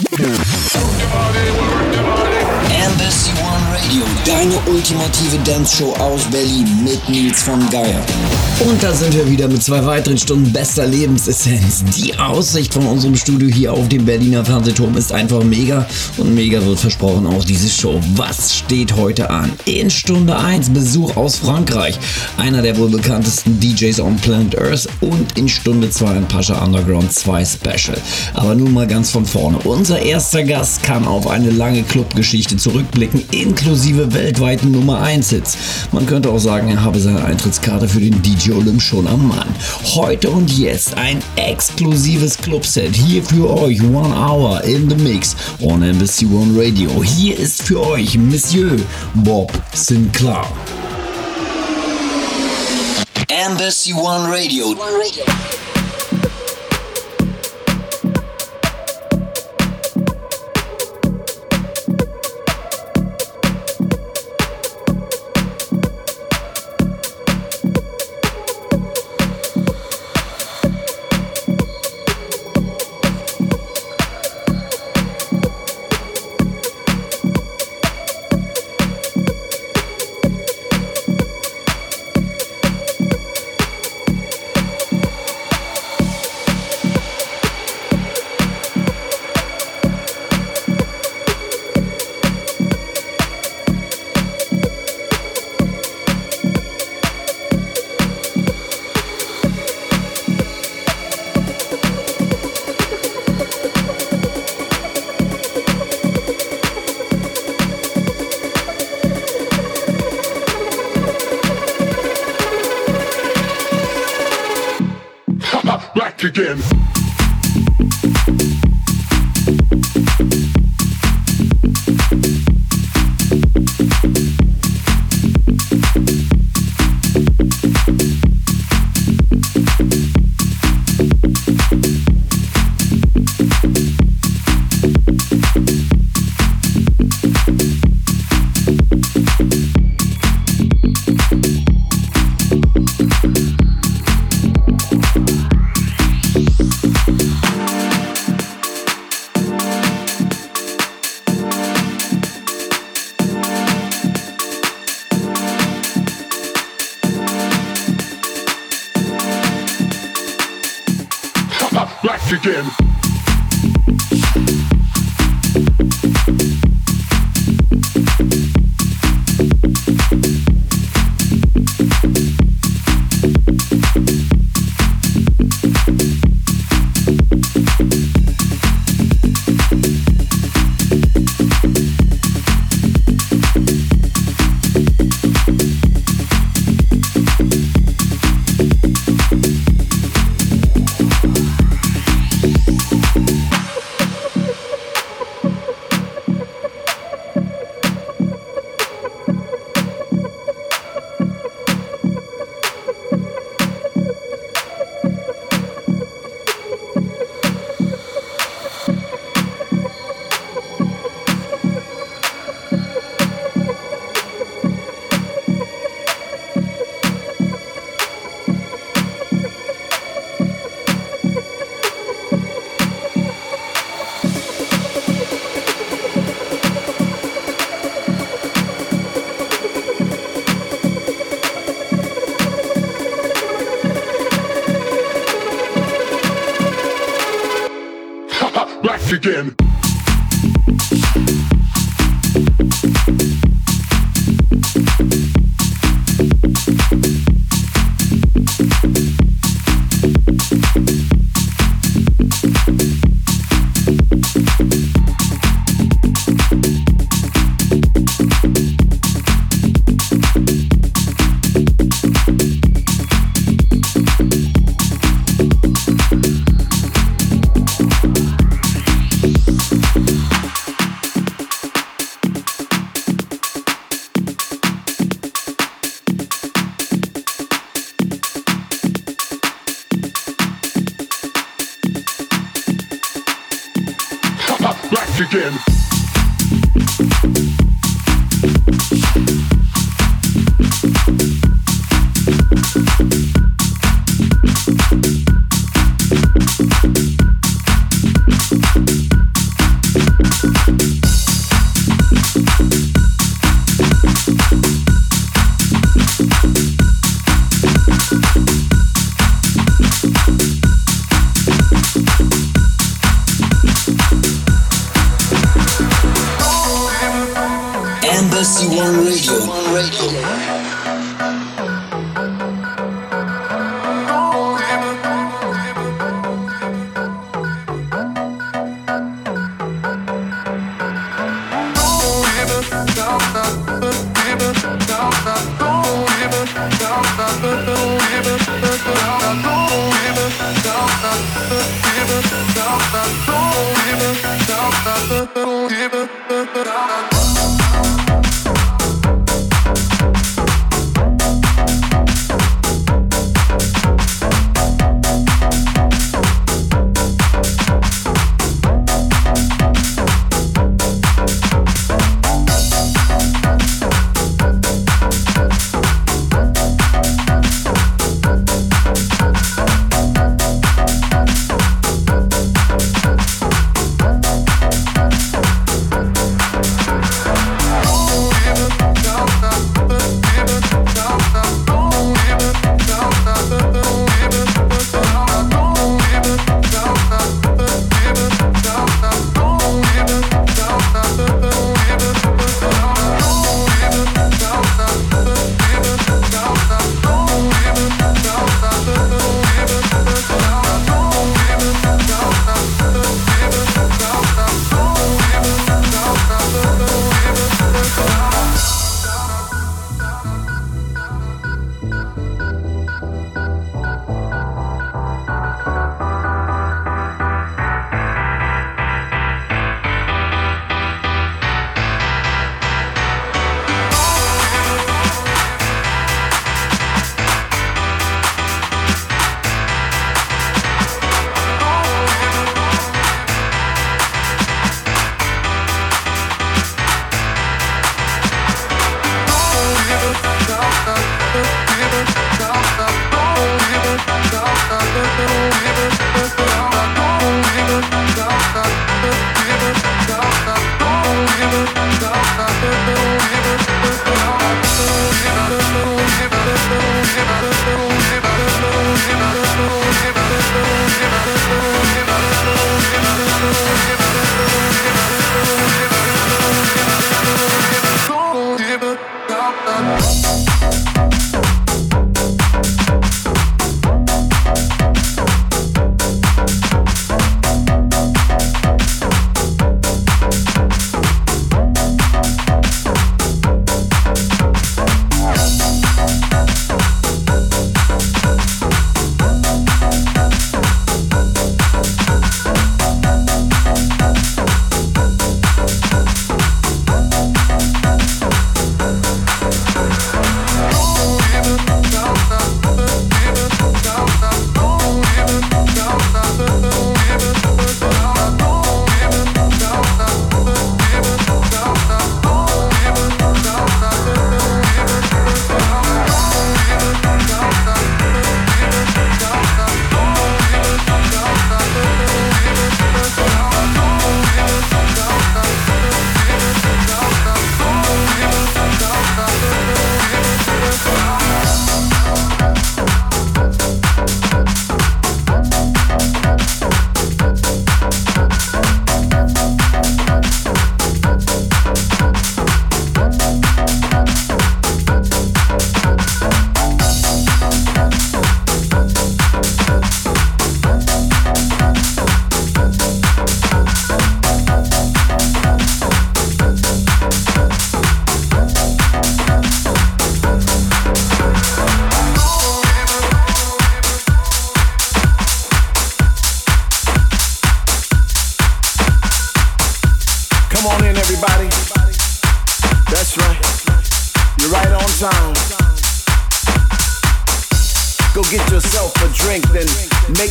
Deine ultimative Dance-Show aus Berlin mit Nils von Geier. Und da sind wir wieder mit zwei weiteren Stunden bester Lebensessenz. Die Aussicht von unserem Studio hier auf dem Berliner Fernsehturm ist einfach mega und mega wird versprochen auch diese Show. Was steht heute an? In Stunde 1 Besuch aus Frankreich, einer der wohl bekanntesten DJs on Planet Earth und in Stunde 2 ein Pascha Underground 2 Special. Aber nun mal ganz von vorne. Unser erster Gast kann auf eine lange Clubgeschichte zurückblicken, inklusive weltweiten Nummer 1 Hits. Man könnte auch sagen, er habe seine Eintrittskarte für den DJ Olymp schon am Mann. Heute und jetzt ein exklusives Clubset hier für euch. One Hour in the Mix on Embassy One Radio. Hier ist für euch Monsieur Bob Sinclair. Embassy One Radio. One Radio. Again. Again.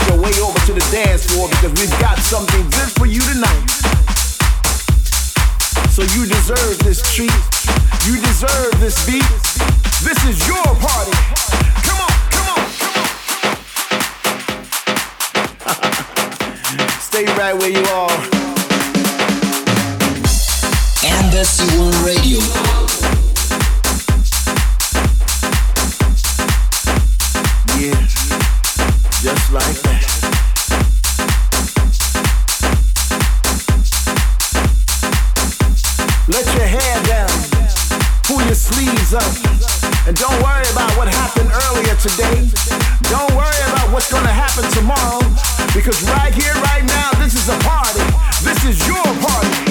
your way over to the dance floor because we've got something good for you tonight. So you deserve this treat. You deserve this beat. This is your party. Come on, come on, come on. Stay right where you are. Embassy One Radio. just like Because right here, right now, this is a party. This is your party.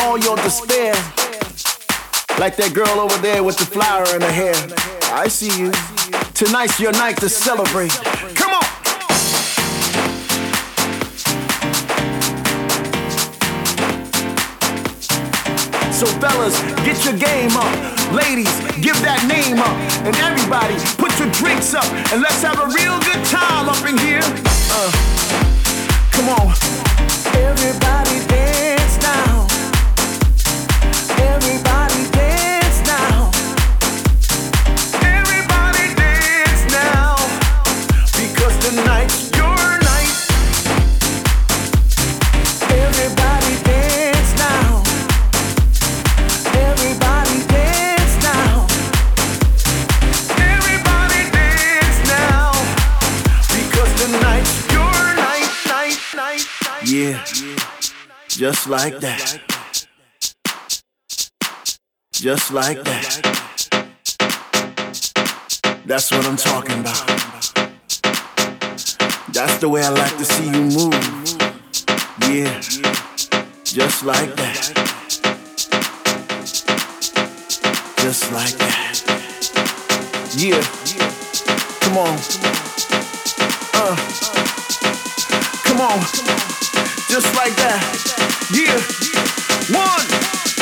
All your despair. Like that girl over there with the flower in her hair. I see you. Tonight's your night to celebrate. Come on. So fellas, get your game up. Ladies, give that name up. And everybody, put your drinks up. And let's have a real good time up in here. Uh, come on. Everybody dance Just like that. Just like that. That's what I'm talking about. That's the way I like to see you move. Yeah. Just like that. Just like that. Yeah. Come on. Uh. Come on. Just like that. Yeah. One,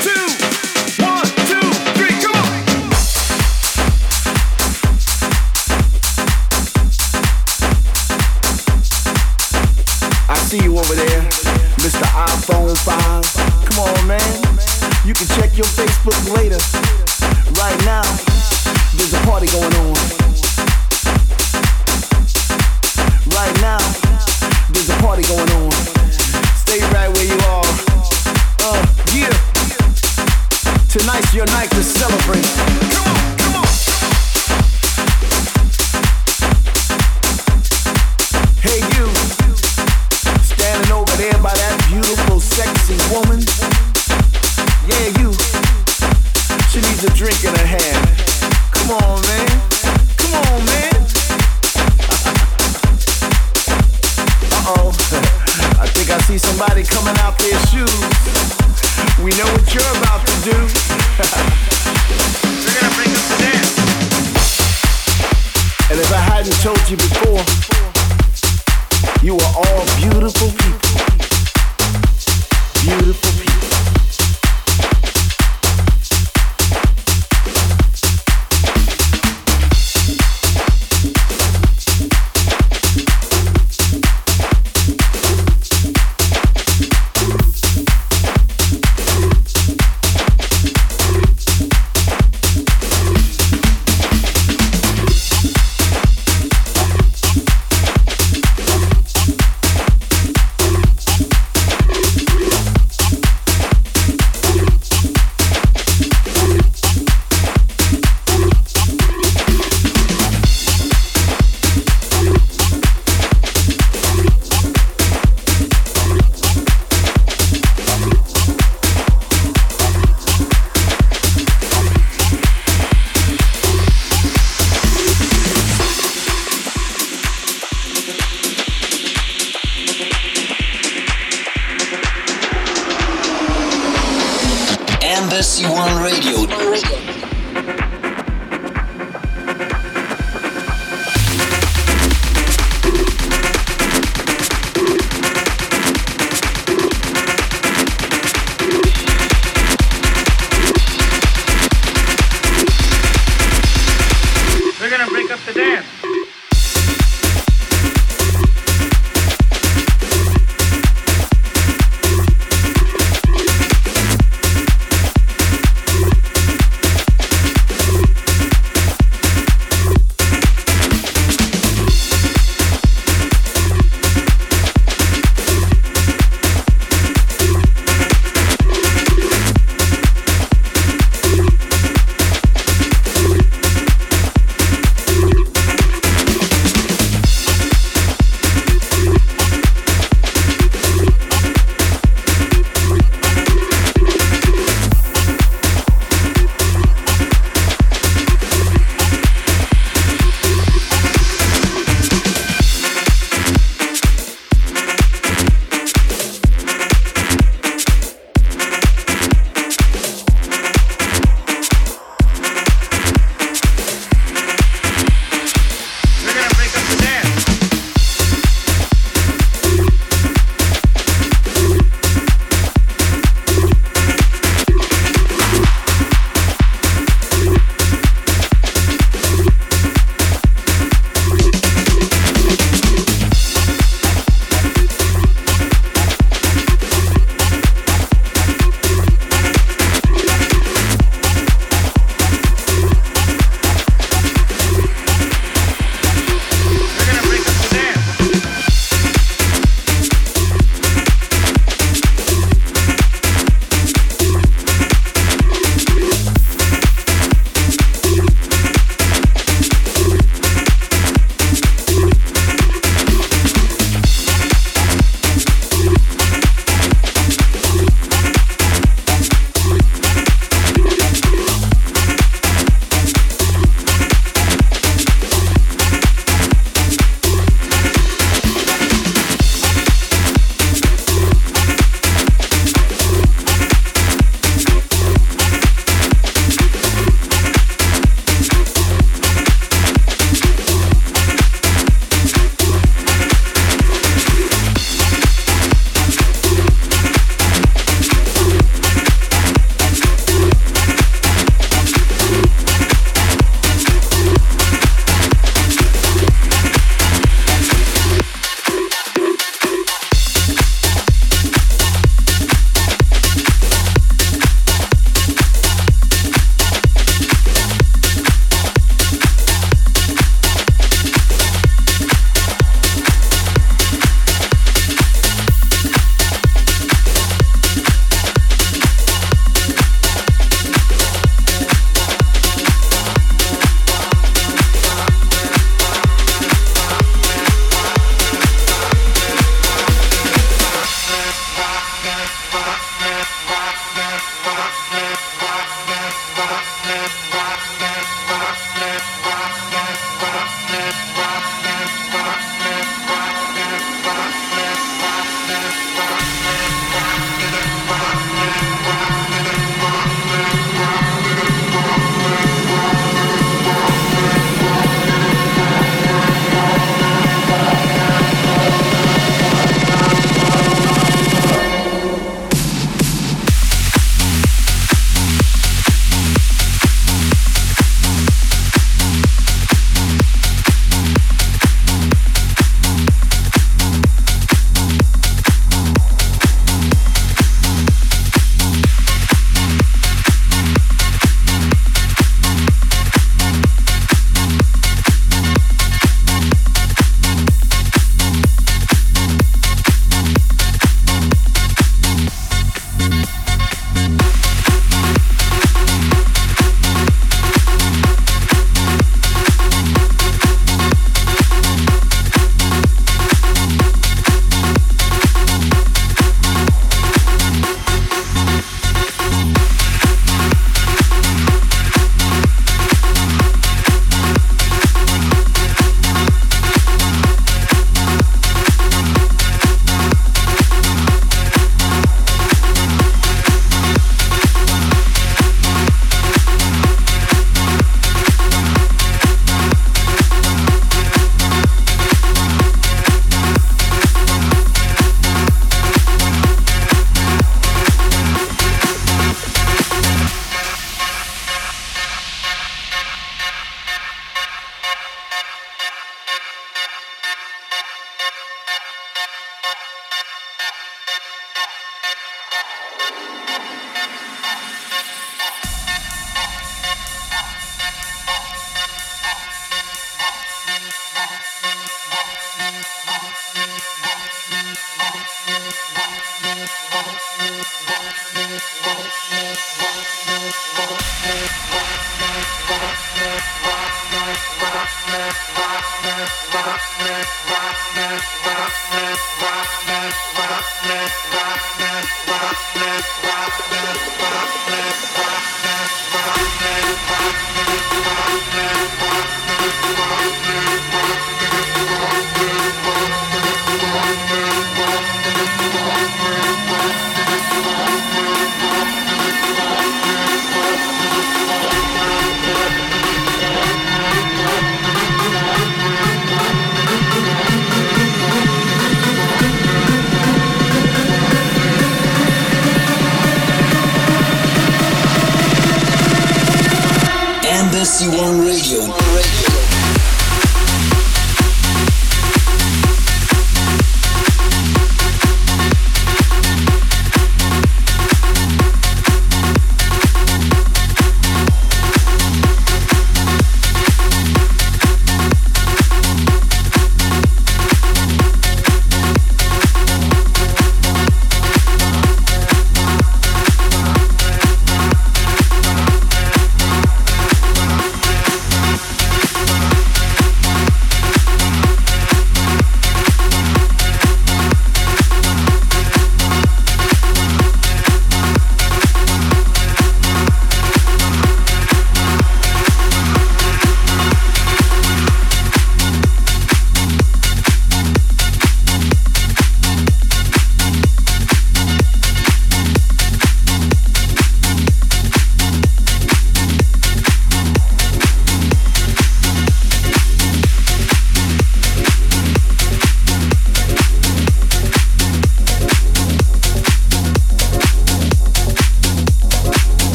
two, one, two, three. Come on. I see you over there, Mr. iPhone 5. Come on, man. You can check your Facebook later. Right now, there's a party going on. Right now, there's a party going on. Stay right where you are. Uh, yeah. Tonight's your night to celebrate. Come on, We're gonna break up the dance.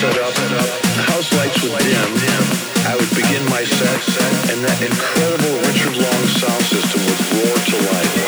set up, house lights would dim. I would begin my set, and that incredible Richard Long sound system would roar to life.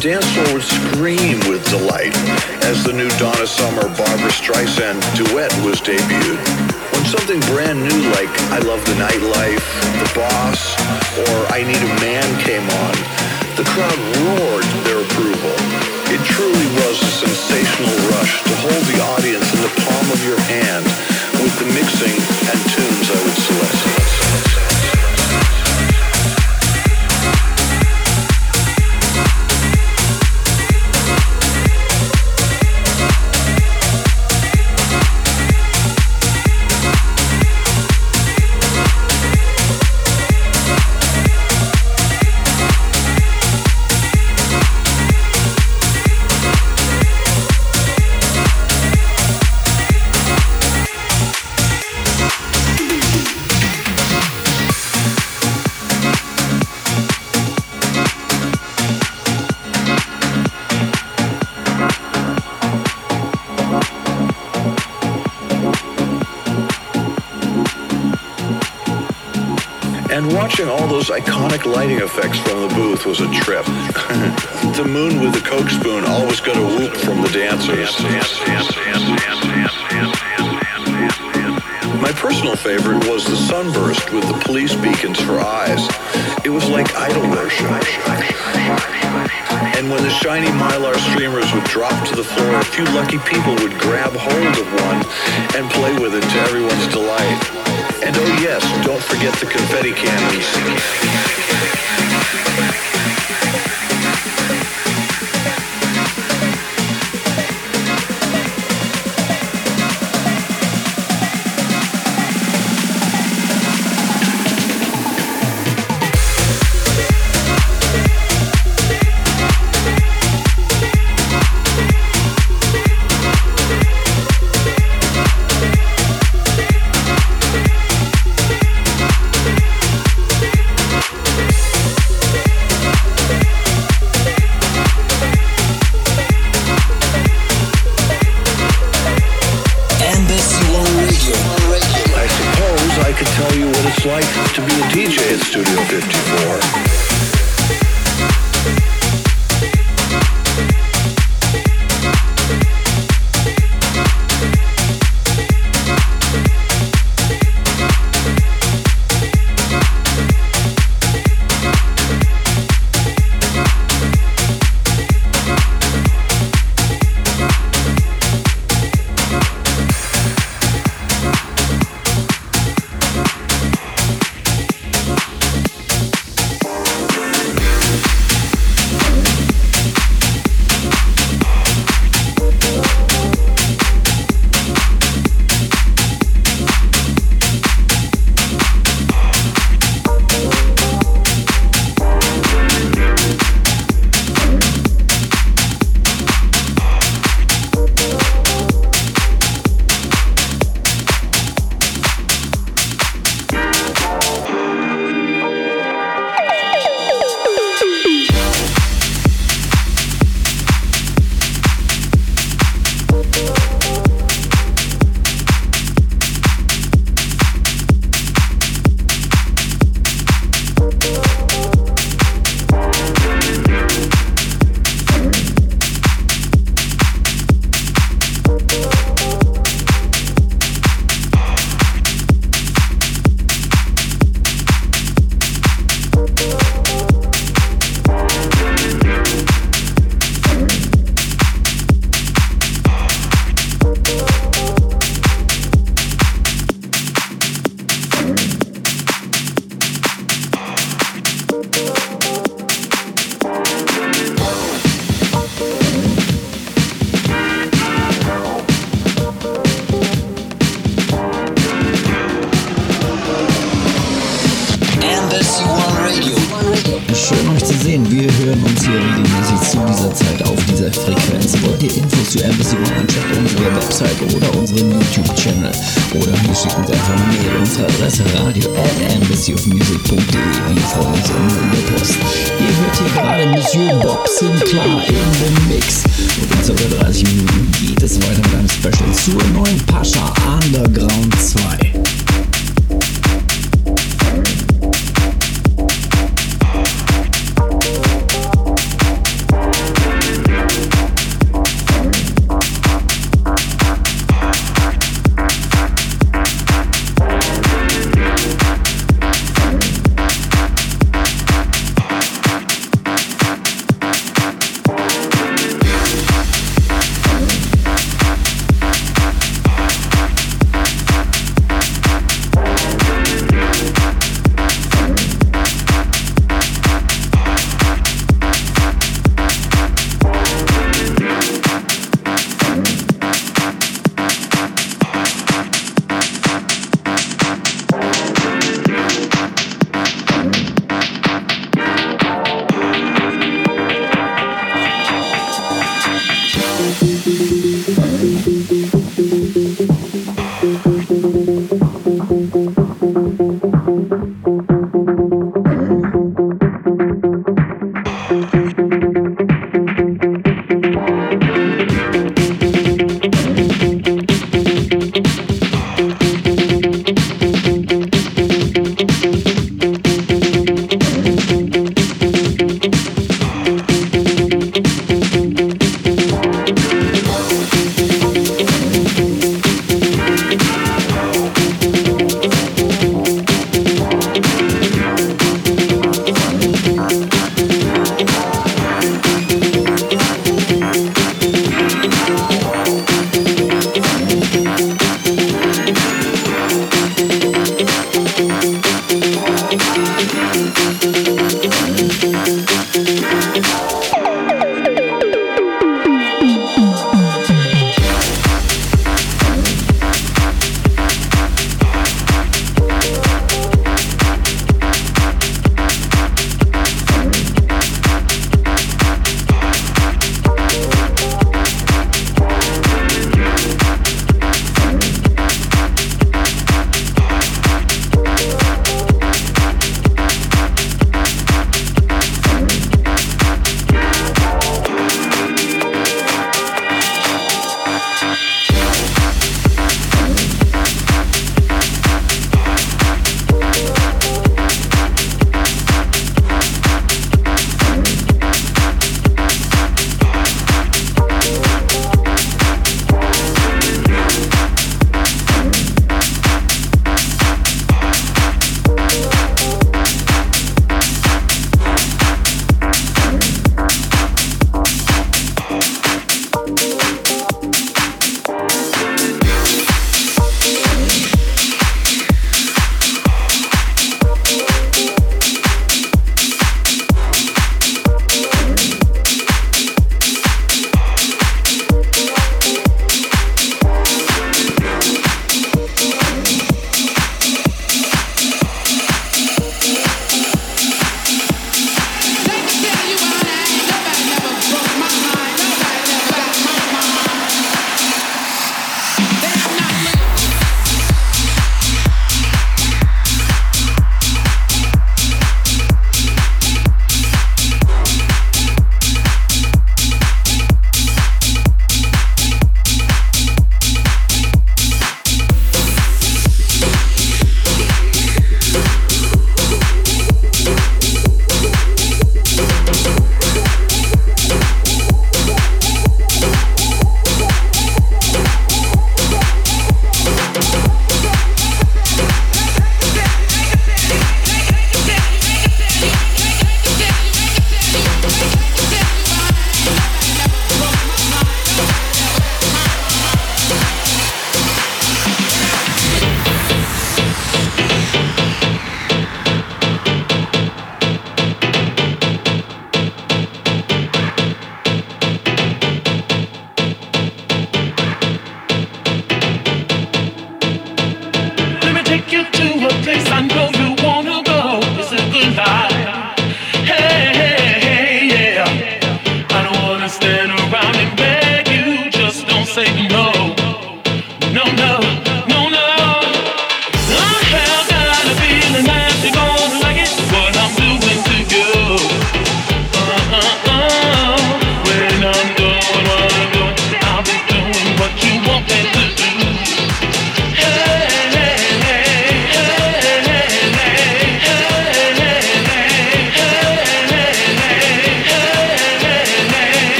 Dance floor would scream with delight as the new Donna Summer Barbra Streisand duet was debuted. When something brand new like I Love the Nightlife, The Boss, or I Need a Man came on, the crowd roared their approval. It truly was a sensational rush to hold the audience in the palm of your hand with the mixing and tunes I would select. Watching all those iconic lighting effects from the booth was a trip. the moon with the coke spoon always got a whoop from the dancers. My personal favorite was the sunburst with the police beacons for eyes. It was like idol worship. And when the shiny mylar streamers would drop to the floor, a few lucky people would grab hold of one and play with it to everyone's delight. And oh yes, don't forget the confetti cannons.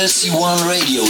Embassy One Radio.